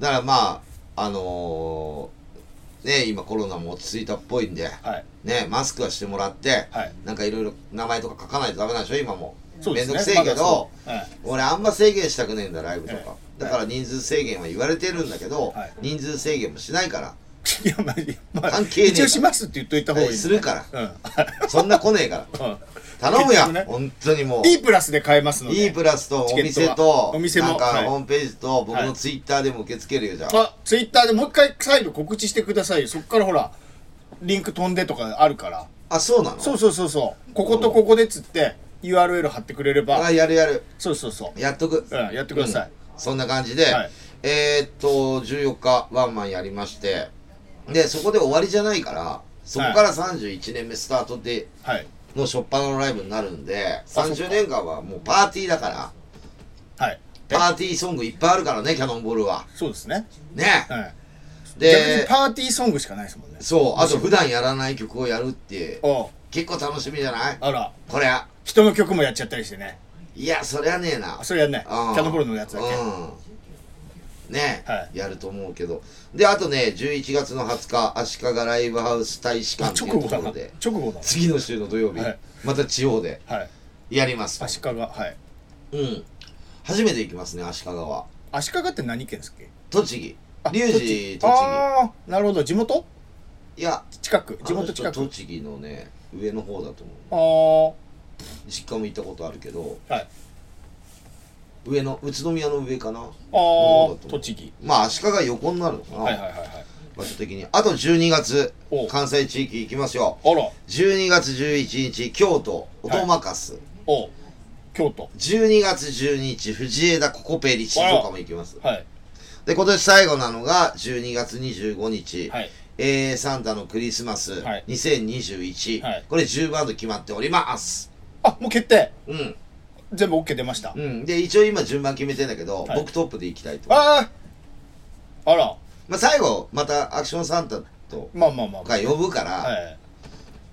だからまああのーね今コロナも落ち着いたっぽいんで、はい。ねマスクはしてもらって、はい。なんかいろいろ名前とか書かないとダメなんでしょ今も。そうですね。くせえけど、まはい。俺あんま制限したくねえんだライブとか、はいだから人数制限は言われてるんだけど、はい。人数制限もしないから。いやまあまあ関係ねえ一応しますって言っといた方がいいするから。うん。そんな来ねえから。うん頼むよ、結局ね。本当にもう。E プラスで買えますので。E プラスとお店とお店も。なんかはい。ホームページと僕はい。のツイッターでも受け付けるよじゃあ。あツイッターでもう一回再度告知してくださいよ。そっからほらリンク飛んでとかあるから。あそうなの？そうそうそうそう。こことここでっつって URL 貼ってくれれば。あやるやる。そうそうそう。やっとく。うんやってください。うん。そんな感じで、はい。えー、っと14日ワンマンやりまして。でそこで終わりじゃないからそこから31年目スタートではいの初っ端のライブになるんでそっか。30年間はもうパーティーだから。はい。パーティーソングいっぱいあるからねキャノンボールは。そうですね。ね。はい。逆にでパーティーソングしかないですもんね。そうあと普段やらない曲をやるっておう。結構楽しみじゃない？あら。これ。人の曲もやっちゃったりしてね。いやそりゃねえな。あそれやんない。キうん。ャノンボールのやつだけ。うんね、はい。やると思うけど。であとね11月の20日足利ライブハウス大使あ館っていうところで。直後だ。次の週の土曜日、はい。また地方ではい。やります。足利はい。うん。初めて行きますね足利は。足利って何県ですっけ？栃木。あ龍二栃木。ああなるほど。地元？いや近く？地元近く？栃木のね上の方だと思う。あ実家も行ったことあるけど。あはい上の宇都宮の上かな。ああ栃木。まあ足利横になるのかな、はいはいはいはい。場所的に。あと12月お。関西地域行きますよ。あら。12月11日京都音任す、お京都。12月12日藤枝ココペリ静岡も行きます。はい。で今年最後なのが12月25日、はい。えー、サンタのクリスマスはい。2021、はい。これ10バンド決まっております。あもう決定。うん、全部 OK 出ました。うん、で一応今順番決めてんだけど、はい。僕トップで行きたいと。あああら。まあ、最後またアクションサンタとまあまあまあが呼ぶから、はい。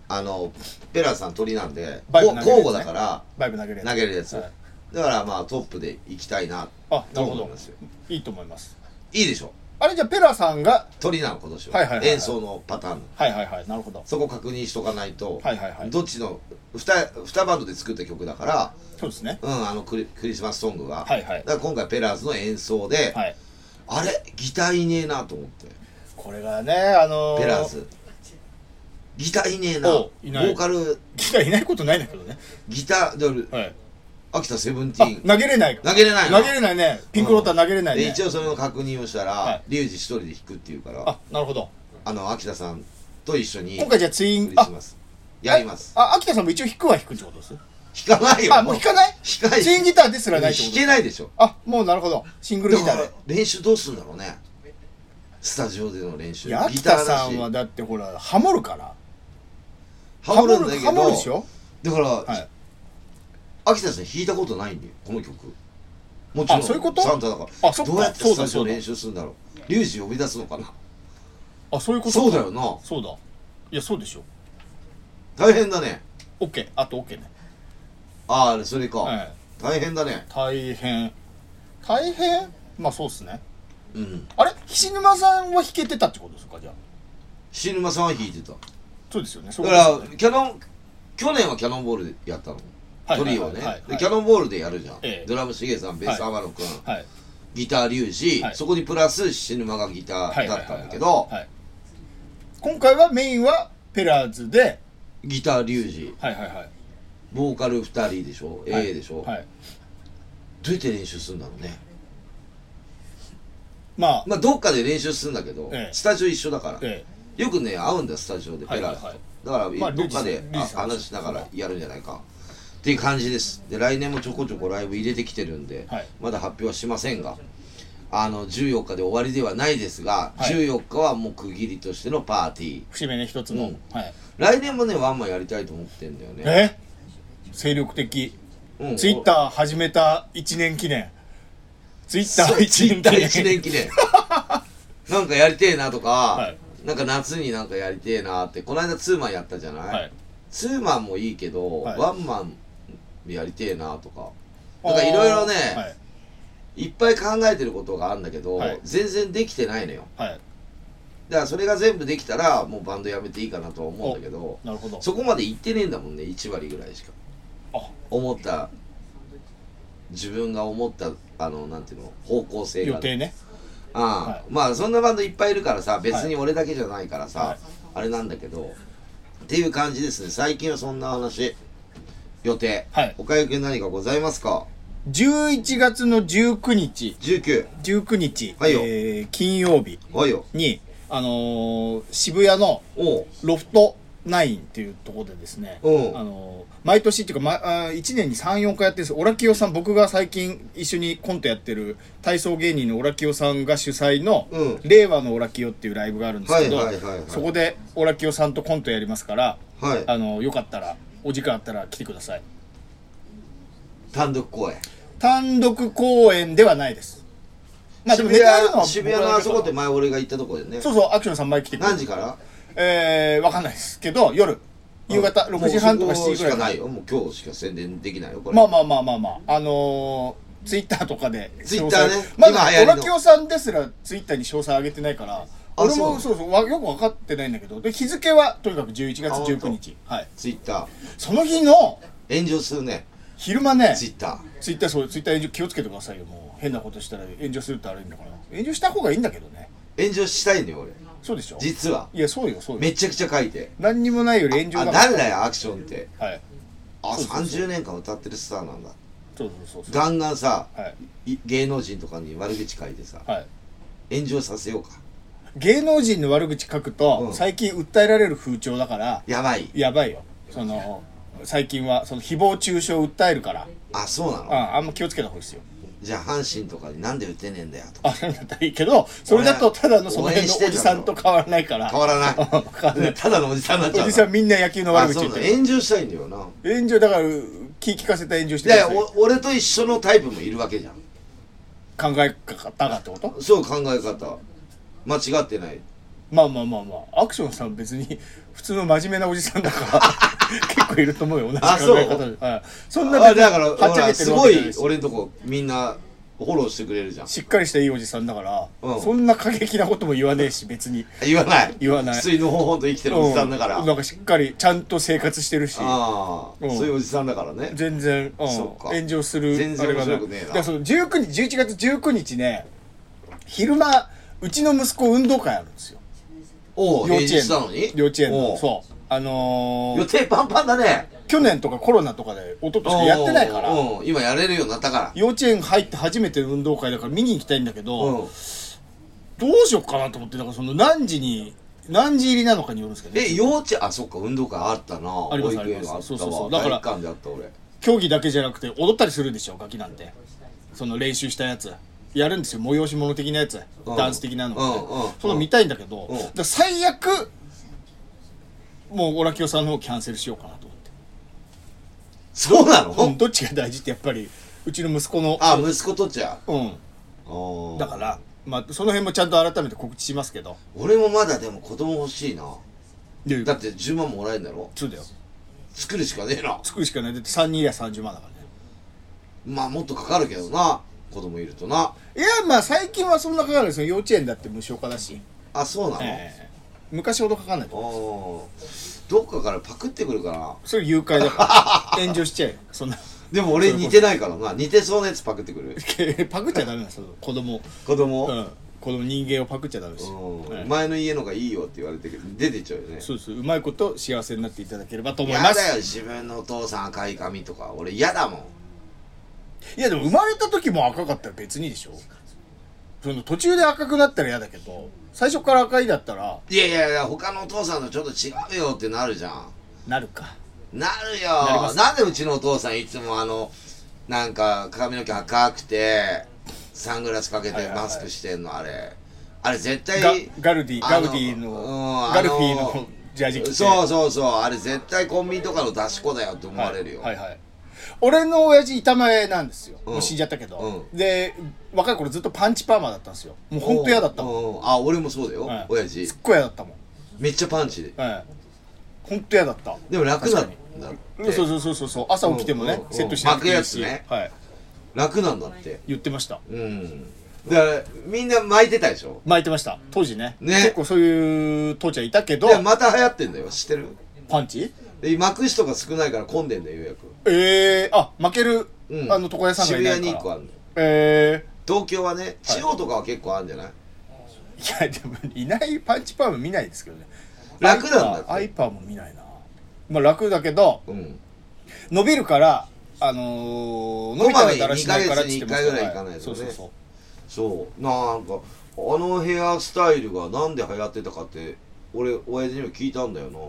あのペラさん鳥なんでバイクこ投げるやつね。交互だからバイク投げるやつ。投げるやつ、はい。だからまあトップで行きたいなあなるほ思いますよ。いいと思います。いいでしょあれじゃあペラさんが？鳥なの今年は,、はいはいはいはい。演奏のパターン。はいはいはい。なるほど。そこ確認しとかないと、はいはいはい。どっちの 2, 二バンドで作った曲だから、そうですね。うん、あのクリクリスマスソングが、はいはい。だから今回ペラーズの演奏で、はい。あれ？ギターいねえなと思って。これがねあのーペラーズ。ギターいねえな。ボーカル。ギターいないことないんだけどね。ギターではい。秋田セブンテあィーン。投げれない投げれないの？投げれないね。ピンクローター投げれないね。で一応それの確認をしたら、はい。リュウジ一人で弾くっていうからあなるほど。あの秋田さんと一緒に今回じゃあツイクンあリスマス。やります。あ秋田さんも一応弾くは弾くってことです？弾かないよあもう。弾かない？弾かない。ツインギターですらないってこ弾とけないでしょ。あもうなるほど。シングルギターで。練習どうするんだろうね。スタジオでの練習。ギターさんはだってほらハモるから。ハモるんだけどハモるでしょ？だから、はい。秋田さん弾いたことないんだよこの曲。もちろん。あそういうこと？サンタだから。あそっか。どうやってスタジオ練習するんだろう。リュウジ呼び出すのかな。あそういうこと？そうだよな。そうだ。いやそうでしょ。大変だね。OK あと OK ねああそれか、はい。大変だね。大変。大変？まあそうっすね。うん。あれ？菱沼さんは弾けてたってことですか？じゃあ。菱沼さんは弾いてた。そうですよね。だからキャノン去年はキャノンボールでやったの、はいトリオね、はキャノンボールでやるじゃん、ええ。ドラムしげさんベースはい。天野くん、はい。ギターリュウジ、はい。そこにプラス菱沼がギタはいーだったんだけどはい今回はメインはペラーズで。ギターリュウジはいはいはいボーカル2人でしょ、はい。A でしょ、はい。どうやって練習するんだろうね。まあ。まあどっかで練習するんだけど、ええ。スタジオ一緒だから、えよくね会うんだよスタジオでペラーズと、はい。だから、まあどっかで話しながらやるんじゃないか。っていう感じです。で来年もちょこちょこライブ入れてきてるんで、はい。まだ発表はしませんが。あの14日で終わりではないですが、はい。14日はもう区切りとしてのパーティー。え節目ね一つの、うん。はい。来年もねワンマンやりたいと思ってんだよね、え？精力的。うん。ツイッター始めた1年記念。ツイッターそうツイ1ッター年記念。1年記念。*laughs* なんかやりてえなとか、はい。なんか夏になんかやりてえなってこの間ツーマンやったじゃない、はい。ツーマンもいいけど、はい。ワンマンやりてえなとか。なんかいろいろね、はい。い、っぱい考えてることがあるんだけど、はい。全然できてないのよ。はい。だからそれが全部できたらもうバンドやめていいかなとは思うんだけどなるほど。そこまで行ってねえんだもんね1割ぐらいしか。あ思った自分が思ったあのなんていうの方向性が。予定ね。ああ、はい。まあそんなバンドいっぱいいるからさ別に俺だけじゃないからさ、はい。あれなんだけどっていう感じですね。最近はそんな話。予定、はい。おかゆくん何かございますか？11月の19日。19 19日、はいよ。えー金曜日はいよ。にあのー渋谷のロフトナインっていうところでですね、う。んあの毎年っていうか、ま、あ1年に34回やってるんです。オラキオさん僕が最近一緒にコントやってる体操芸人のオラキオさんが主催の、うん。令和のオラキオっていうライブがあるんですけど、そこでオラキオさんとコントやりますからはい。あのよかったらお時間あったら来てください。単独公演。単独公演ではないです。まあでも渋ネタやるの渋谷のあそこって前俺が行ったとこでね。けそうそうアクションさん前来てくれる。何時から？えー、わかんないですけど夜。夕方6時半とか7時ぐらいかな。いよ。もう今日しか宣伝できないよこれ。まあまあまあまあまあ。あのー、ツイッターとかでツイッターね。まだ今流行りの。オラキオさんですらツイッターに詳細上げてないから俺もそそうそうわよく分かってないんだけど。で日付はとにかく11月19日。はい。ツイッター。その日の炎上するね。昼間ねツイッター。ツイッターそうツイッター炎上気をつけてくださいよ。もう変なことしたら炎上するって悪いんだから。炎上した方がいいんだけどね。炎上したいのよ俺そうでしょ？実は。いやそうよそうよ。めちゃくちゃ書いて。何にもないより炎上あが誰だよアクションって。はい。あそうそうそう。30年間歌ってるスターなんだ。そうそうそうそう。ガンガンさはい。い芸能人とかに悪口書いてさはい。炎上させようか。芸能人の悪口書くと、うん。最近訴えられる風潮だからやばい。やばいよ。その最近はその誹謗中傷を訴えるから。あそうなの？ああんま気をつけた方がいいですよじゃあ阪神とかになんで打てねえんだよとか。あそうだったらいいけどそれだとただのその辺のおじさんと変わらない。から変わらない。*laughs* ただのおじさんになっちゃうおじさんみんな野球の悪口言ってる。炎上したいんだよな。炎上だから気聞かせた炎上していやください。お俺と一緒のタイプもいるわけじゃん。考え方がってこと？そう考え方。間違ってないまあまあまあまあアクションさん別に *laughs* 普通の真面目なおじさんだから *laughs* 結構いると思うよ同じ考え方で、はい、そんなあだからはっちゃほらけてるわすごい俺のとこみんなフォローしてくれるじゃん。しっかりしたいいおじさんだから、うん。そんな過激なことも言わねえし別に。言わない。言わない。普通のほほんと生きてるおじさんだから、うん。なんかしっかりちゃんと生活してるし。うん。そういうおじさんだからね。全然、うん。そっか。炎上する全然あれが面白くねえな。だからその19日11月19日ね昼間うちの息子運動会あるんですよ幼稚園の。に？幼稚園の。そう。あのー予定パンパンだね。去年とかコロナとかで一昨年かやってないから。今やれるようになったから。幼稚園入って初めての運動会だから見に行きたいんだけど、うん。どうしようかなと思ってだからその何時に何時入りなのかによるんですけど、え幼稚園あそっか運動会あったな。ありますあったわ。そうそうそう。だから競技だけじゃなくて踊ったりするでしょガキなんて。その練習したやつやるんですよ。催し物的なやつ、うん。ダンス的なのって、うんうん。その見たいんだけど、うん。だ最悪もうオラキオさんの方キャンセルしようかなと思って。そうなの、うん、どっちが大事ってやっぱりうちの息子のあ息子とっちゃ。うん。だからまあその辺もちゃんと改めて告知しますけど。俺もまだでも子供欲しいな。でだって10万もらえるんだろ？そうだよ。作るしかねえな。作るしかないだって3人いりゃ30万だからね。まあもっとかかるけどな子供いるとな。いやまあ最近はそんなかかるんですよ。幼稚園だって無償化だし、あそうなの、ええ。昔ほどかかんないとあー。どっかからパクってくるかな。それ誘拐だから。*laughs* 炎上しちゃえよ。そんな。でも俺似てないからな。似てそうなやつパクってくる。*laughs* パクっちゃダメなんですよ子供。子供、ううん。ん子供人間をパクっちゃダメですよ、ええ。前の家のがいいよって言われてるけど出てっちゃうよね。そうですうまいこと幸せになっていただければと思います。嫌だよ自分のお父さん赤い髪とか。俺嫌だもんいやでも生まれた時も赤かったら別にでしょ。その途中で赤くなったら嫌だけど最初から赤いだったらいやいやいや他のお父さんとちょっと違うよってなるじゃん。なるか。なるよ。なんでうちのお父さんいつもあのなんか髪の毛赤くてサングラスかけてマスクしてんの？あれ。あれ絶対ガガルディガルディのうんガルフィーあのジャージ着て。そうそうそう。あれ絶対コンビニとかの出し子だよって思われるよ、はいはいはい俺の親父板前なんですよ、うん。もう死んじゃったけど、うで若い頃ずっとパンチパーマだったんですよ。もう本当嫌だったもん、あ俺もそうだよ、はい親父。すっごい嫌だったもん。めっちゃパンチで。はい本当嫌だった。でも楽なん確だっそうてそうそうそうそう。朝起きてもね、セットしなくていいし、ね。はい。楽なんだって。言ってました。うん。だからみんな巻いてたでしょ？巻いてました。当時ね。ね。結構そういう父ちゃんいたけど。でまた流行ってんだよ。知ってる？パンチ？で巻く人が少ないから混んでんだよ予約。ええー、あ負ける、うん。あの床屋さんがい渋ないから。谷に1個あるのえ東京はね地方とかは結構あるんじゃない、ー、いやでもいないパンチパーマ見ないですけどね。楽なんだアイパーも見ないな。まあ楽だけどうん。伸びるからあのー、伸びたらだらしないからっつってますかないとねそうそうそうそうなんかあのヘアスタイルがなんで流行ってたかって俺親父にも聞いたんだよな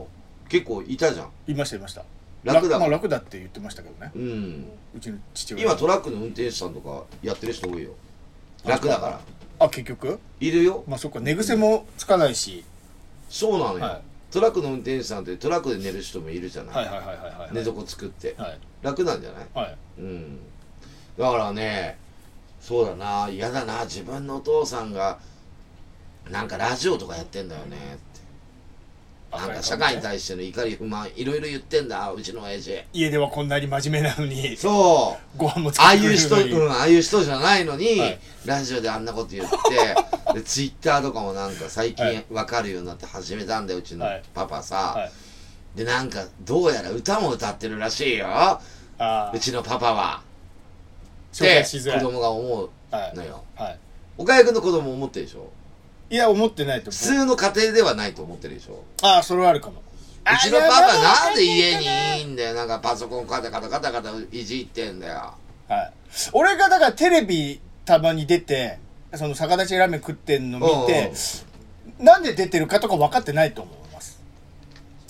結構いたじゃん。いましたいました。楽だまあ楽だって言ってましたけどね。うん。うちの父親。今トラックの運転手さんとかやってる人多いよ。楽だから。あ結局？いるよ。まあそっか寝癖もつかないし。そうなのよ、はい。トラックの運転手さんってトラックで寝る人もいるじゃない、はいはいはいはいはい。寝床作って、はい。楽なんじゃない？はい。うん。だからねそうだな嫌だな。自分のお父さんがなんかラジオとかやってんだよねなんか社会に対しての怒り不満いろいろ言ってんだうちの親父。家ではこんなに真面目なのにそう。ご飯もあ作ってくあいう人、れるのに。うん、ああいう人じゃないのに、はい。ラジオであんなこと言って *laughs* でツイッターとかもなんか最近はい。わかるようになって始めたんだようちのはい。パパさ、はい。でなんかどうやら歌も歌ってるらしいよ。ああうちのパパは。紹で介しづらい。子供が思うはい。のよはい。岡谷君の子供思ってるでしょ？いや思ってないと普思う。通の家庭ではないと思ってるでしょ。ああそれはあるかも。うちのパパなんで家にいいんだよ。なんかパソコンカタカタカタカタいじってんだよ。はい。俺がだからテレビたまに出てその逆立ちラーメン食ってんの見てなんで出てるかとか分かってないと思います。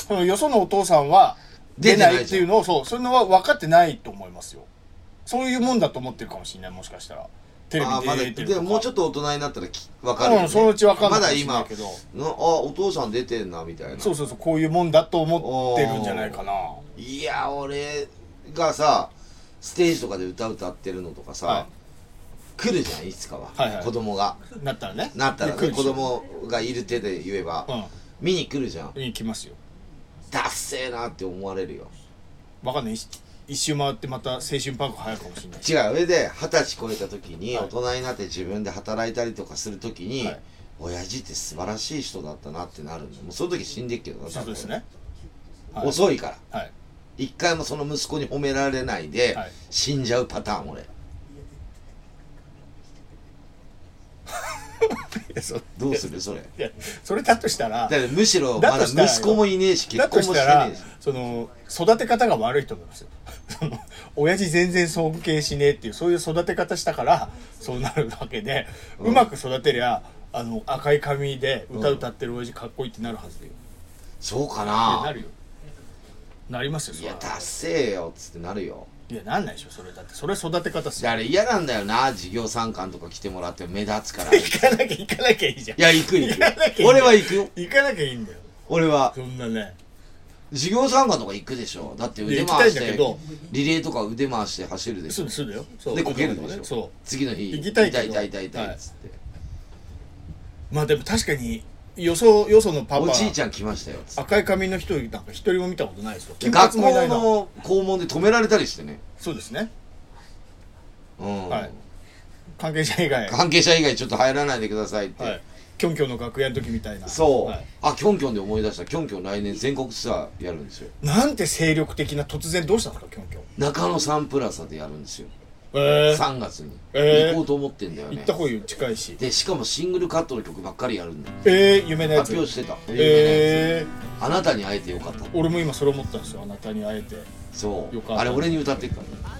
そのよそのお父さんは出ないっていうのをそうそういうのは分かってないと思いますよ。そういうもんだと思ってるかもしれないもしかしたらテレビあーまだで出てるとか。でももうちょっと大人になったらき分かるよ、ね。うんそのうち分かんないまだ今けど。なあお父さん出てんなみたいな。そうそうそうこういうもんだと思ってるんじゃないかな。いや俺がさステージとかで歌歌ってるのとかさ、は来るじゃんいつかは、はいはい。子供が。なったらね。なったらね子供がいる手で言えば、うん。見に来るじゃん。行きますよ。ダッセーなって思われるよ。分かんない一一周回ってまた青春パーク入るかもしれないし。違う。上で二十歳超えた時にはい。大人になって自分で働いたりとかする時に、はい。親父って素晴らしい人だったなってなるんだ。よもうその時死んでっけどなそうですね。はい。遅いから。はい。一回もその息子に褒められないで、はい。死んじゃうパターン俺。*laughs* どうするそれ？それだとしたらむしろまだ息子もいねえし結だ婚もしてねえし。その育て方が悪いと思いますよ *laughs* 親父全然尊敬しねえっていうそういう育て方したからそうなるわけで、うまく育てりゃあの赤い髪で歌歌ってる親父かっこいいってなるはずだよ、そうかな。なるよ。なりますよいや達成よっつってなるよ。いやなんないでしょそれ。だってそれは育て方っすよあれ嫌なんだよな。事業参観とか来てもらって目立つから。い行かなきゃ行かなきゃいいじゃん。や行く行く。俺は行くよ行かなきゃいいんだよ。俺は。そんなね事業参観とか行くでしょ。だって腕回してリレーとか腕回して走るでしょ。そうそうだよそう。でこけるでしょ。そう。次の日行きたい痛い痛い痛い痛いっつって、まあでも確かによそよそのパパおじいちゃん来ましたよ赤い髪の人なんか一人も見たことないですよ。金学校の校門で止められたりしてね。そうですね。うん、はい。関係者以外。は関係者以外ちょっと入らないでくださいって、いキョンキョンの楽屋の時みたいな。そう、はい。あキョンキョンで思い出した。キョンキョン来年全国ツアーやるんですよ。なんて精力的な突然どうしたんですかキョンキョン。中野サンプラザでやるんですよ。ええ3月に、えー。行こうと思ってんだよね。行った方よ近いし。でしかもシングルカットの曲ばっかりやるんだよ。ええ夢のやつ。発表してた。ええあなたに会えてよかった俺も今それ思ったんですよあなたに会えて。そう。よかった。あれ俺に歌ってるから。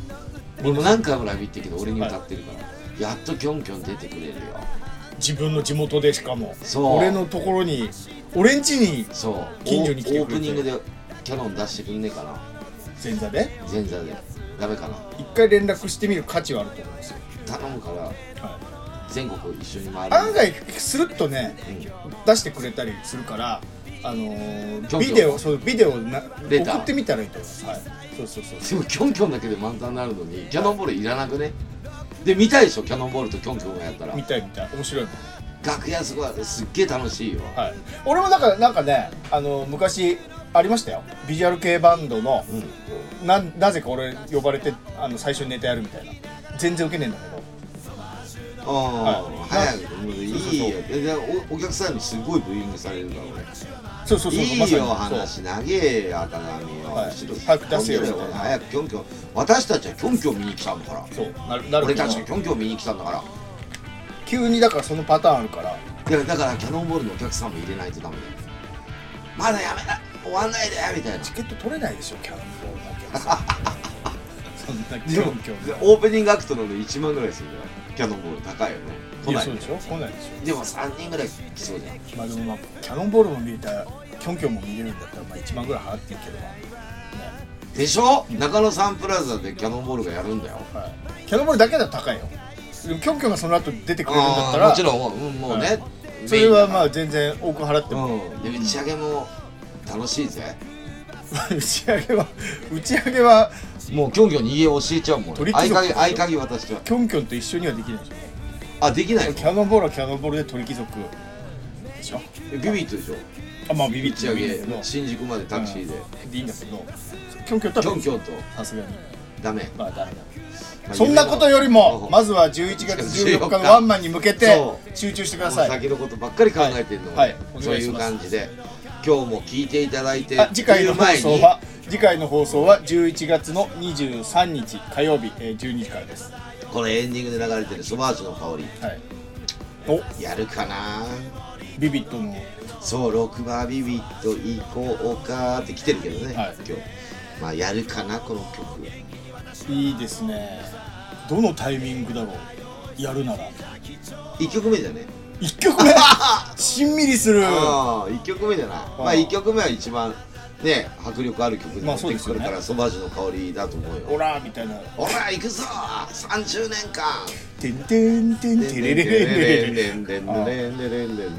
俺も何回もライブ行ってるけど俺に歌ってるから、やっとキョンキョン出てくれるよ自分の地元でしかも。俺のところに俺ん家にそう。近所に来てくれて。オープニングでキャノン出してくんねえかな。前座で？前座で。ダメかな。一回連絡してみる価値はあると思いますよ、頼むからはい、全国を一緒に回る案外スルッとねうん。出してくれたりするからあのービデオそうビデオな送ってみたらいいと思いますはいそうそうそう。でもキョンキョンだけで満タンになるのにキャノンボールいらなくね？で見たいでしょ？キャノンボールとキョンキョンがやったら。見たい見たい。面白い。もん楽屋すごいすっげえ楽しいよ。はい。俺もなんかなんかねあの昔ありましたよ。ビジュアル系バンドのうん。ななぜか俺呼ばれてあの最初にネタやるみたいな。全然ウケねえんだけど。ああ、はい。早くもういいよおお客さんにすごいブーイングされるから俺そうそうそういいよ話長えよ赤髪よ、はい。早く出せよ。早くキョンキョン私たちはキョンキョン見に来たんだからそう。なるなる俺たちがキョンキョン見に来たんだから。急にだからそのパターンあるから。いやだからキャノンボールのお客さんも入れないとダメだよ。まだやめな終わんないでみたいな。チケット取れないでしょキャノンボールのお客さんそんなキョンキョンでオープニングアクトので1万ぐらいするんだよ。キャノンボール高いよね来ない。でしょ？来ないでしでも3人ぐらい来そうじゃん。ょまあでもまあキャノンボールも見たキョンキョンも見れるんだったらまあ1万ぐらい払っていいけど。な、ねでしょ？中野サンプラザでキャノンボールがやるんだよ。はい、キャノンボールだけだと高いよ。でもキョンキョンがその後出てくれるんだったら。もちろんもう,、うん、もうね、はい。それはまあメ全然多く払っても、うん。で打ち上げも楽しいぜ。*laughs* 打ち上げは打ち上げはもうキョンキョンに家教えちゃうもん。鳥合鍵合鍵渡してはキョンキョンと一緒にはできないでしょあできないの？キャノンボールはキャノンボールで鳥貴族。でしょ？ビビットでしょ？あまあビビッ打ち上新宿までタクシーで。でいいんだけどキョンキョンとはキョンキョンとさすがに。ダメ。まあダメだ。まあそんなことよりもうんまずは11月14日のワンマンに向けてそ集中してください。先のことばっかり考えてるのはい。はい。そういう感じで。今日も聞いていただいてあ次回の放送は次回の放送は11月の23日火曜日、えー12時からですこのエンディングで流れてるソバージュの香り。はいお。やるかな？ビビットのそう6番ビビット行こうかって来てるけどね、はい。今日。まあやるかなこの曲いいですね。どのタイミングだろうやるなら。1曲目じゃね？1曲目？*laughs* しんみりする。ああ1曲目じゃない。まあ1曲目は一番ね迫力ある曲にま持ってくるからソバージュの香りだと思うよ。オラーみたいな。ほら行くぞ30年間「てんてんてんてれれれれれれ」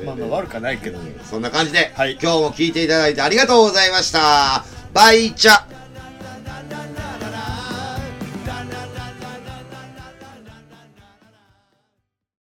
まあまあ悪くはないけどそんな感じで、はい今日も聞いていただいてありがとうございましたバイチャ